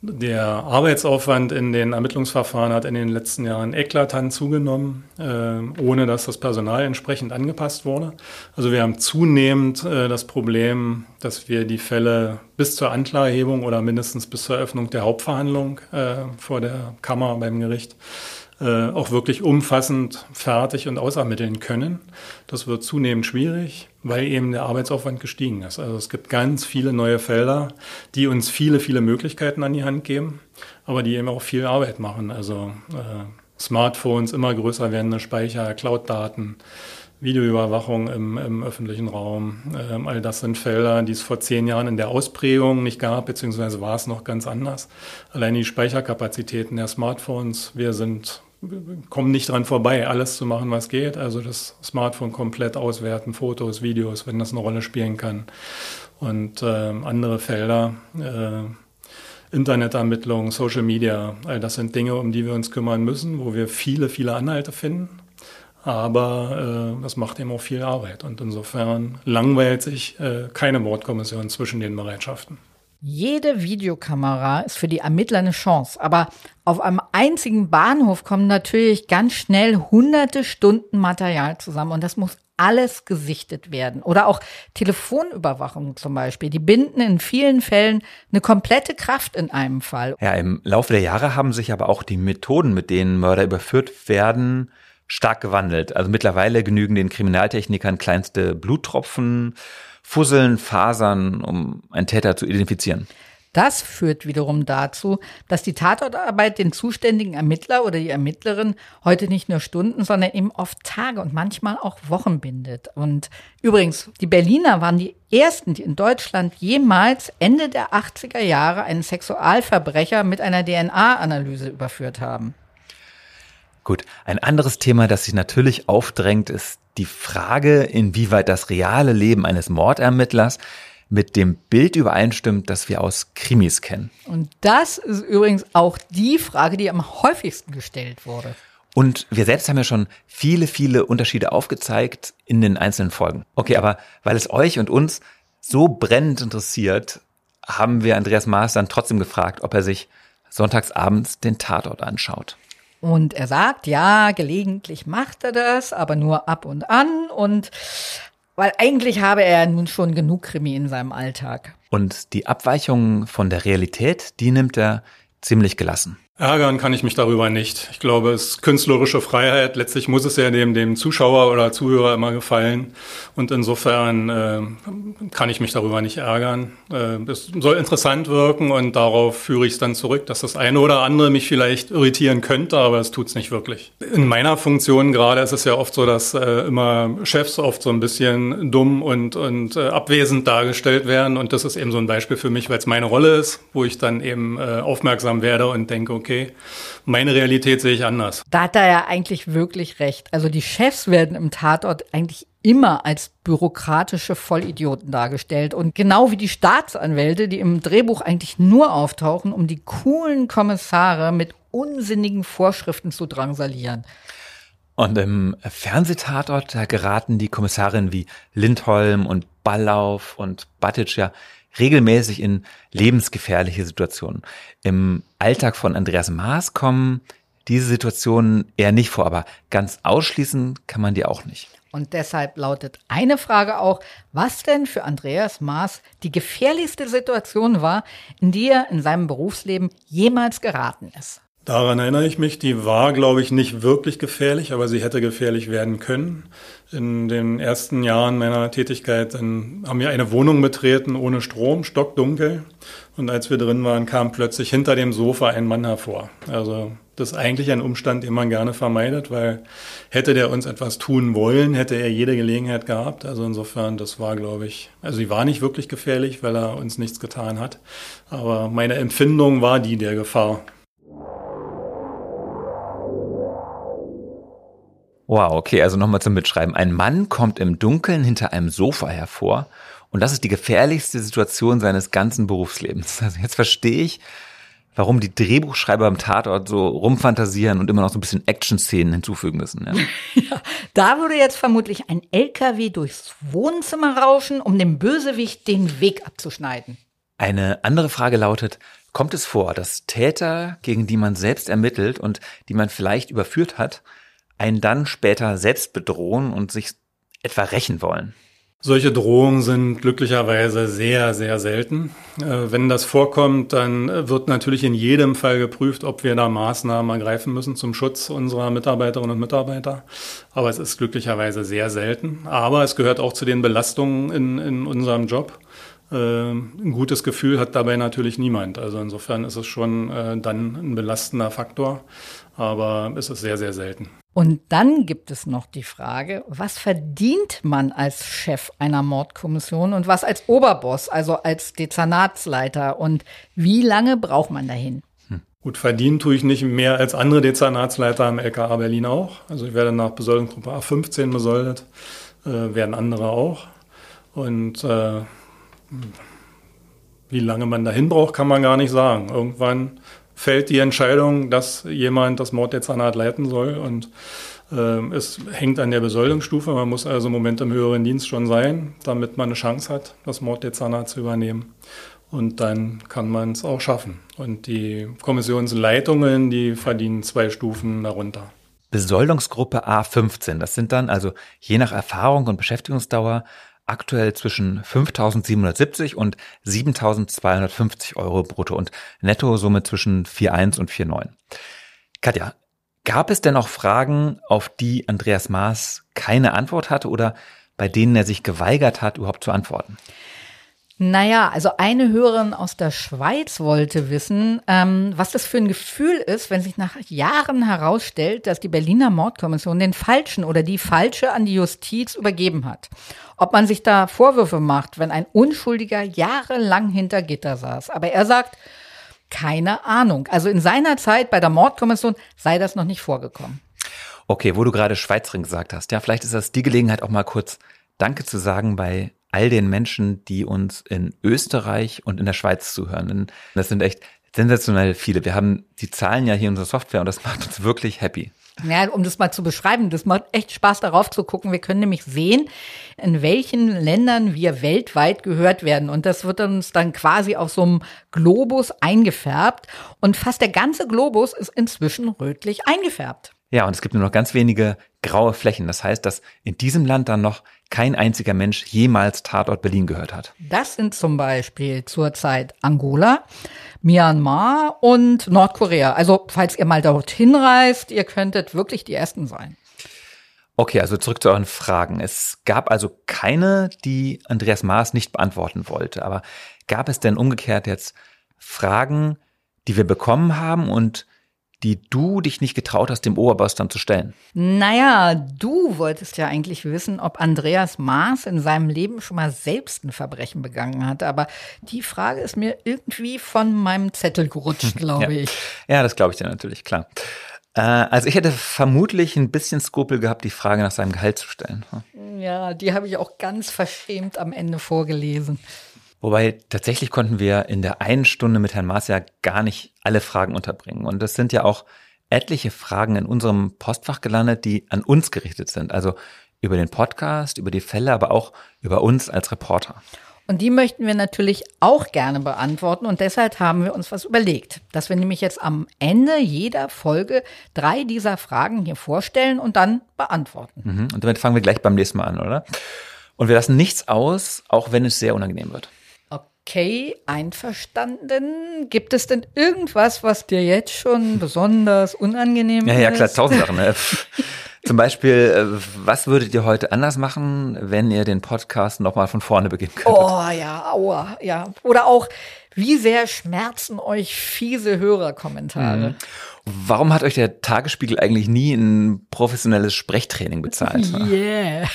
Der Arbeitsaufwand in den Ermittlungsverfahren hat in den letzten Jahren eklatant zugenommen, äh, ohne dass das Personal entsprechend angepasst wurde. Also wir haben zunehmend äh, das Problem, dass wir die Fälle bis zur Anklageerhebung oder mindestens bis zur Eröffnung der Hauptverhandlung äh, vor der Kammer beim Gericht äh, auch wirklich umfassend fertig und ausermitteln können. Das wird zunehmend schwierig, weil eben der Arbeitsaufwand gestiegen ist. Also es gibt ganz viele neue Felder, die uns viele, viele Möglichkeiten an die Hand geben, aber die eben auch viel Arbeit machen. Also äh, Smartphones, immer größer werdende Speicher, Cloud-Daten, Videoüberwachung im, im öffentlichen Raum. Ähm, all das sind Felder, die es vor zehn Jahren in der Ausprägung nicht gab, beziehungsweise war es noch ganz anders. Allein die Speicherkapazitäten der Smartphones, wir sind kommen nicht dran vorbei, alles zu machen, was geht. Also das Smartphone komplett auswerten, Fotos, Videos, wenn das eine Rolle spielen kann. Und äh, andere Felder, äh, Internetermittlung, Social Media, all das sind Dinge, um die wir uns kümmern müssen, wo wir viele, viele Anhalte finden. Aber äh, das macht eben auch viel Arbeit. Und insofern langweilt sich äh, keine Mordkommission zwischen den Bereitschaften. Jede Videokamera ist für die Ermittler eine Chance, aber auf einem einzigen Bahnhof kommen natürlich ganz schnell hunderte Stunden Material zusammen und das muss alles gesichtet werden. Oder auch Telefonüberwachung zum Beispiel. Die binden in vielen Fällen eine komplette Kraft in einem Fall. Ja, im Laufe der Jahre haben sich aber auch die Methoden, mit denen Mörder überführt werden, stark gewandelt. Also mittlerweile genügen den Kriminaltechnikern kleinste Bluttropfen Fusseln, Fasern, um einen Täter zu identifizieren. Das führt wiederum dazu, dass die Tatortarbeit den zuständigen Ermittler oder die Ermittlerin heute nicht nur Stunden, sondern eben oft Tage und manchmal auch Wochen bindet. Und übrigens, die Berliner waren die ersten, die in Deutschland jemals Ende der 80er Jahre einen Sexualverbrecher mit einer DNA-Analyse überführt haben. Gut, ein anderes Thema, das sich natürlich aufdrängt, ist die Frage, inwieweit das reale Leben eines Mordermittlers mit dem Bild übereinstimmt, das wir aus Krimis kennen. Und das ist übrigens auch die Frage, die am häufigsten gestellt wurde. Und wir selbst haben ja schon viele, viele Unterschiede aufgezeigt in den einzelnen Folgen. Okay, aber weil es euch und uns so brennend interessiert, haben wir Andreas Maas dann trotzdem gefragt, ob er sich sonntagsabends den Tatort anschaut. Und er sagt, ja, gelegentlich macht er das, aber nur ab und an. Und weil eigentlich habe er nun schon genug Krimi in seinem Alltag. Und die Abweichung von der Realität, die nimmt er ziemlich gelassen. Ärgern kann ich mich darüber nicht. Ich glaube, es ist künstlerische Freiheit. Letztlich muss es ja dem, dem Zuschauer oder Zuhörer immer gefallen. Und insofern äh, kann ich mich darüber nicht ärgern. Äh, es soll interessant wirken und darauf führe ich es dann zurück, dass das eine oder andere mich vielleicht irritieren könnte, aber es tut es nicht wirklich. In meiner Funktion gerade ist es ja oft so, dass äh, immer Chefs oft so ein bisschen dumm und, und äh, abwesend dargestellt werden. Und das ist eben so ein Beispiel für mich, weil es meine Rolle ist, wo ich dann eben äh, aufmerksam werde und denke, okay, okay, meine Realität sehe ich anders. Da hat er ja eigentlich wirklich recht. Also die Chefs werden im Tatort eigentlich immer als bürokratische Vollidioten dargestellt. Und genau wie die Staatsanwälte, die im Drehbuch eigentlich nur auftauchen, um die coolen Kommissare mit unsinnigen Vorschriften zu drangsalieren. Und im Fernsehtatort, da geraten die Kommissarinnen wie Lindholm und Ballauf und Batic ja regelmäßig in lebensgefährliche Situationen. Im Alltag von Andreas Maas kommen diese Situationen eher nicht vor, aber ganz ausschließen kann man die auch nicht. Und deshalb lautet eine Frage auch, was denn für Andreas Maas die gefährlichste Situation war, in die er in seinem Berufsleben jemals geraten ist. Daran erinnere ich mich, die war, glaube ich, nicht wirklich gefährlich, aber sie hätte gefährlich werden können. In den ersten Jahren meiner Tätigkeit dann haben wir eine Wohnung betreten ohne Strom, stockdunkel. Und als wir drin waren, kam plötzlich hinter dem Sofa ein Mann hervor. Also das ist eigentlich ein Umstand, den man gerne vermeidet, weil hätte der uns etwas tun wollen, hätte er jede Gelegenheit gehabt. Also insofern, das war, glaube ich, also sie war nicht wirklich gefährlich, weil er uns nichts getan hat. Aber meine Empfindung war die der Gefahr. Wow, okay, also nochmal zum Mitschreiben. Ein Mann kommt im Dunkeln hinter einem Sofa hervor und das ist die gefährlichste Situation seines ganzen Berufslebens. Also jetzt verstehe ich, warum die Drehbuchschreiber im Tatort so rumfantasieren und immer noch so ein bisschen Action-Szenen hinzufügen müssen. Ja. ja, da würde jetzt vermutlich ein LKW durchs Wohnzimmer rauschen, um dem Bösewicht den Weg abzuschneiden. Eine andere Frage lautet, kommt es vor, dass Täter, gegen die man selbst ermittelt und die man vielleicht überführt hat, einen dann später selbst bedrohen und sich etwa rächen wollen. Solche Drohungen sind glücklicherweise sehr, sehr selten. Äh, wenn das vorkommt, dann wird natürlich in jedem Fall geprüft, ob wir da Maßnahmen ergreifen müssen zum Schutz unserer Mitarbeiterinnen und Mitarbeiter. Aber es ist glücklicherweise sehr selten. Aber es gehört auch zu den Belastungen in, in unserem Job. Äh, ein gutes Gefühl hat dabei natürlich niemand. Also insofern ist es schon äh, dann ein belastender Faktor. Aber es ist sehr, sehr selten. Und dann gibt es noch die Frage, was verdient man als Chef einer Mordkommission und was als Oberboss, also als Dezernatsleiter und wie lange braucht man dahin? Hm. Gut, verdienen tue ich nicht mehr als andere Dezernatsleiter im LKA Berlin auch. Also ich werde nach Besoldungsgruppe A15 besoldet, äh, werden andere auch. Und äh, wie lange man dahin braucht, kann man gar nicht sagen. Irgendwann fällt die Entscheidung, dass jemand das Morddezernat leiten soll und äh, es hängt an der Besoldungsstufe. Man muss also im Moment im höheren Dienst schon sein, damit man eine Chance hat, das Morddezernat zu übernehmen. Und dann kann man es auch schaffen. Und die Kommissionsleitungen, die verdienen zwei Stufen darunter. Besoldungsgruppe A15, das sind dann also je nach Erfahrung und Beschäftigungsdauer aktuell zwischen 5.770 und 7.250 Euro brutto und netto somit zwischen 4,1 und 4,9. Katja, gab es denn auch Fragen, auf die Andreas Maas keine Antwort hatte oder bei denen er sich geweigert hat, überhaupt zu antworten? Naja, also eine Hörerin aus der Schweiz wollte wissen, ähm, was das für ein Gefühl ist, wenn sich nach Jahren herausstellt, dass die Berliner Mordkommission den Falschen oder die Falsche an die Justiz übergeben hat. Ob man sich da Vorwürfe macht, wenn ein Unschuldiger jahrelang hinter Gitter saß. Aber er sagt, keine Ahnung. Also in seiner Zeit bei der Mordkommission sei das noch nicht vorgekommen. Okay, wo du gerade Schweizerin gesagt hast, ja, vielleicht ist das die Gelegenheit auch mal kurz Danke zu sagen bei all den Menschen, die uns in Österreich und in der Schweiz zuhören. Denn das sind echt sensationell viele. Wir haben die Zahlen ja hier in unserer Software und das macht uns wirklich happy. Ja, um das mal zu beschreiben, das macht echt Spaß darauf zu gucken. Wir können nämlich sehen, in welchen Ländern wir weltweit gehört werden. Und das wird uns dann quasi auf so einem Globus eingefärbt. Und fast der ganze Globus ist inzwischen rötlich eingefärbt. Ja, und es gibt nur noch ganz wenige graue Flächen. Das heißt, dass in diesem Land dann noch kein einziger Mensch jemals Tatort Berlin gehört hat. Das sind zum Beispiel zurzeit Angola, Myanmar und Nordkorea. Also, falls ihr mal dorthin reist, ihr könntet wirklich die Ersten sein. Okay, also zurück zu euren Fragen. Es gab also keine, die Andreas Maas nicht beantworten wollte. Aber gab es denn umgekehrt jetzt Fragen, die wir bekommen haben und die du dich nicht getraut hast, dem Oberboss dann zu stellen? Naja, du wolltest ja eigentlich wissen, ob Andreas Maas in seinem Leben schon mal selbst ein Verbrechen begangen hat. Aber die Frage ist mir irgendwie von meinem Zettel gerutscht, glaube ja. ich. Ja, das glaube ich dir natürlich, klar. Äh, also ich hätte vermutlich ein bisschen Skrupel gehabt, die Frage nach seinem Gehalt zu stellen. Ja, die habe ich auch ganz verschämt am Ende vorgelesen. Wobei tatsächlich konnten wir in der einen Stunde mit Herrn Maas ja gar nicht alle Fragen unterbringen. Und das sind ja auch etliche Fragen in unserem Postfach gelandet, die an uns gerichtet sind. Also über den Podcast, über die Fälle, aber auch über uns als Reporter. Und die möchten wir natürlich auch gerne beantworten. Und deshalb haben wir uns was überlegt, dass wir nämlich jetzt am Ende jeder Folge drei dieser Fragen hier vorstellen und dann beantworten. Mhm. Und damit fangen wir gleich beim nächsten Mal an, oder? Und wir lassen nichts aus, auch wenn es sehr unangenehm wird. Okay, einverstanden. Gibt es denn irgendwas, was dir jetzt schon besonders unangenehm ja, ist? Ja, klar, tausend Sachen. Ne? Zum Beispiel, äh, was würdet ihr heute anders machen, wenn ihr den Podcast nochmal von vorne beginnen könntet? Oh ja, aua, ja. Oder auch, wie sehr schmerzen euch fiese Hörerkommentare? Mhm. Warum hat euch der Tagesspiegel eigentlich nie ein professionelles Sprechtraining bezahlt? Yeah.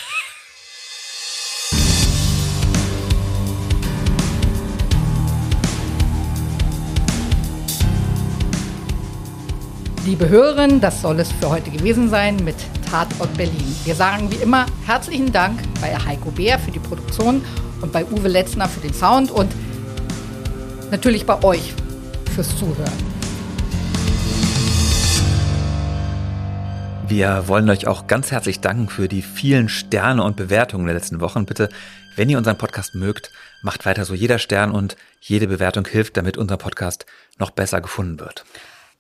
Liebe Hörerinnen, das soll es für heute gewesen sein mit Tatort Berlin. Wir sagen wie immer herzlichen Dank bei Heiko Bär für die Produktion und bei Uwe Letzner für den Sound und natürlich bei euch fürs Zuhören. Wir wollen euch auch ganz herzlich danken für die vielen Sterne und Bewertungen der letzten Wochen. Bitte, wenn ihr unseren Podcast mögt, macht weiter so. Jeder Stern und jede Bewertung hilft, damit unser Podcast noch besser gefunden wird.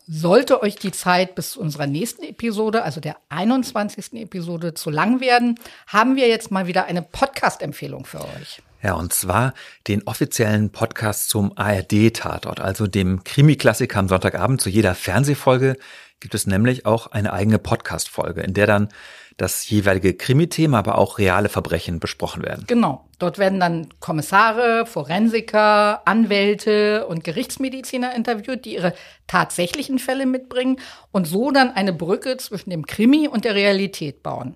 Sollte euch die Zeit bis zu unserer nächsten Episode, also der 21. Episode, zu lang werden, haben wir jetzt mal wieder eine Podcast-Empfehlung für euch. Ja, und zwar den offiziellen Podcast zum ARD-Tatort, also dem Krimi-Klassiker am Sonntagabend. Zu jeder Fernsehfolge gibt es nämlich auch eine eigene Podcast-Folge, in der dann das jeweilige Krimi-Thema, aber auch reale Verbrechen besprochen werden. Genau. Dort werden dann Kommissare, Forensiker, Anwälte und Gerichtsmediziner interviewt, die ihre tatsächlichen Fälle mitbringen und so dann eine Brücke zwischen dem Krimi und der Realität bauen.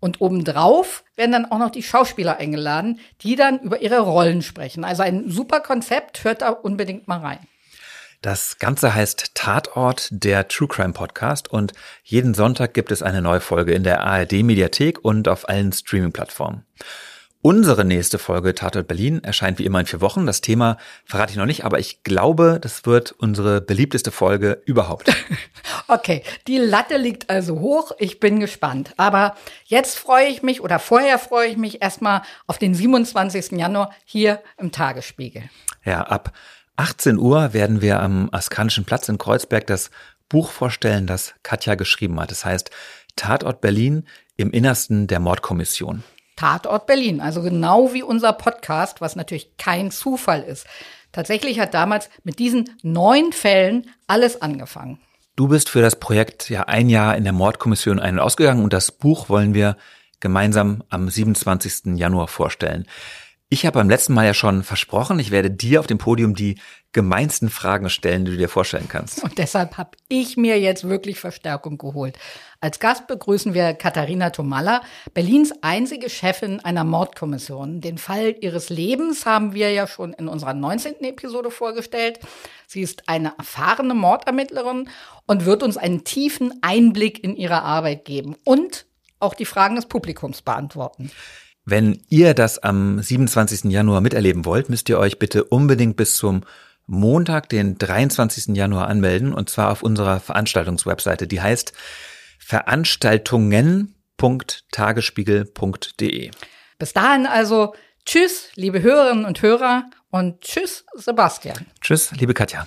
Und obendrauf werden dann auch noch die Schauspieler eingeladen, die dann über ihre Rollen sprechen. Also ein super Konzept, hört da unbedingt mal rein. Das Ganze heißt Tatort, der True Crime Podcast und jeden Sonntag gibt es eine neue Folge in der ARD Mediathek und auf allen Streaming-Plattformen. Unsere nächste Folge Tatort Berlin erscheint wie immer in vier Wochen. Das Thema verrate ich noch nicht, aber ich glaube, das wird unsere beliebteste Folge überhaupt. Okay, die Latte liegt also hoch. Ich bin gespannt. Aber jetzt freue ich mich oder vorher freue ich mich erstmal auf den 27. Januar hier im Tagesspiegel. Ja, ab 18 Uhr werden wir am Askanischen Platz in Kreuzberg das Buch vorstellen, das Katja geschrieben hat. Das heißt Tatort Berlin im Innersten der Mordkommission. Tatort Berlin, also genau wie unser Podcast, was natürlich kein Zufall ist. Tatsächlich hat damals mit diesen neun Fällen alles angefangen. Du bist für das Projekt ja ein Jahr in der Mordkommission ein- und ausgegangen und das Buch wollen wir gemeinsam am 27. Januar vorstellen. Ich habe beim letzten Mal ja schon versprochen, ich werde dir auf dem Podium die gemeinsten Fragen stellen, die du dir vorstellen kannst. Und deshalb habe ich mir jetzt wirklich Verstärkung geholt. Als Gast begrüßen wir Katharina Tomalla, Berlins einzige Chefin einer Mordkommission. Den Fall ihres Lebens haben wir ja schon in unserer 19. Episode vorgestellt. Sie ist eine erfahrene Mordermittlerin und wird uns einen tiefen Einblick in ihre Arbeit geben und auch die Fragen des Publikums beantworten. Wenn ihr das am 27. Januar miterleben wollt, müsst ihr euch bitte unbedingt bis zum Montag, den 23. Januar anmelden und zwar auf unserer Veranstaltungswebseite, die heißt veranstaltungen.tagesspiegel.de. Bis dahin also tschüss, liebe Hörerinnen und Hörer und tschüss, Sebastian. Tschüss, liebe Katja.